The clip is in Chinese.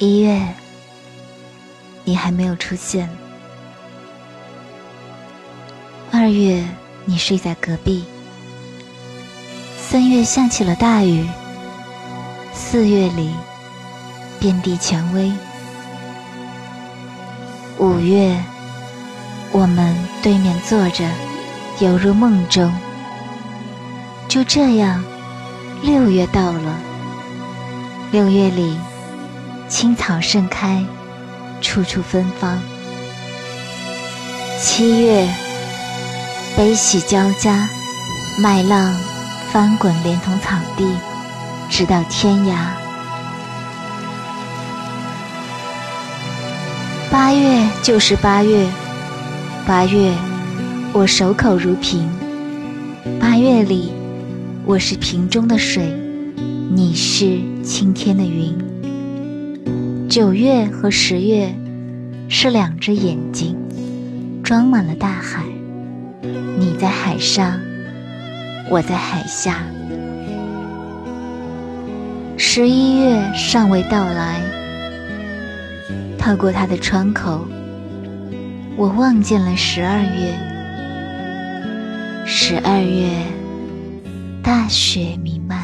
一月，你还没有出现。二月，你睡在隔壁。三月下起了大雨。四月里，遍地蔷薇。五月，我们对面坐着，犹如梦中。就这样，六月到了。六月里。青草盛开，处处芬芳。七月，悲喜交加，麦浪翻滚，连同草地，直到天涯。八月就是八月，八月，我守口如瓶。八月里，我是瓶中的水，你是青天的云。九月和十月是两只眼睛，装满了大海。你在海上，我在海下。十一月尚未到来，透过它的窗口，我望见了十二月。十二月，大雪弥漫。